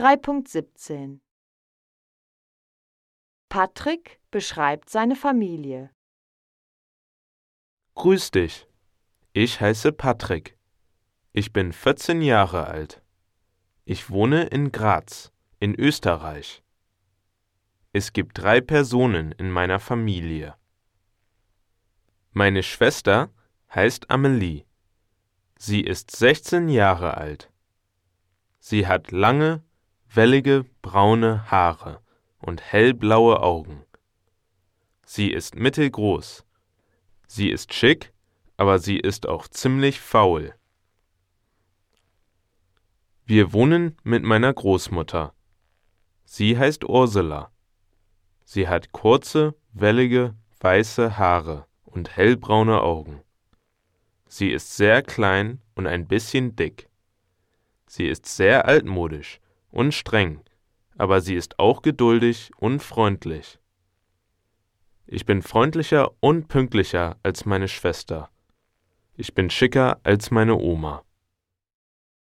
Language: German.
3.17 Patrick beschreibt seine Familie. Grüß dich. Ich heiße Patrick. Ich bin 14 Jahre alt. Ich wohne in Graz, in Österreich. Es gibt drei Personen in meiner Familie. Meine Schwester heißt Amelie. Sie ist 16 Jahre alt. Sie hat lange, wellige, braune Haare und hellblaue Augen. Sie ist mittelgroß. Sie ist schick, aber sie ist auch ziemlich faul. Wir wohnen mit meiner Großmutter. Sie heißt Ursula. Sie hat kurze, wellige, weiße Haare und hellbraune Augen. Sie ist sehr klein und ein bisschen dick. Sie ist sehr altmodisch und streng, aber sie ist auch geduldig und freundlich. Ich bin freundlicher und pünktlicher als meine Schwester. Ich bin schicker als meine Oma.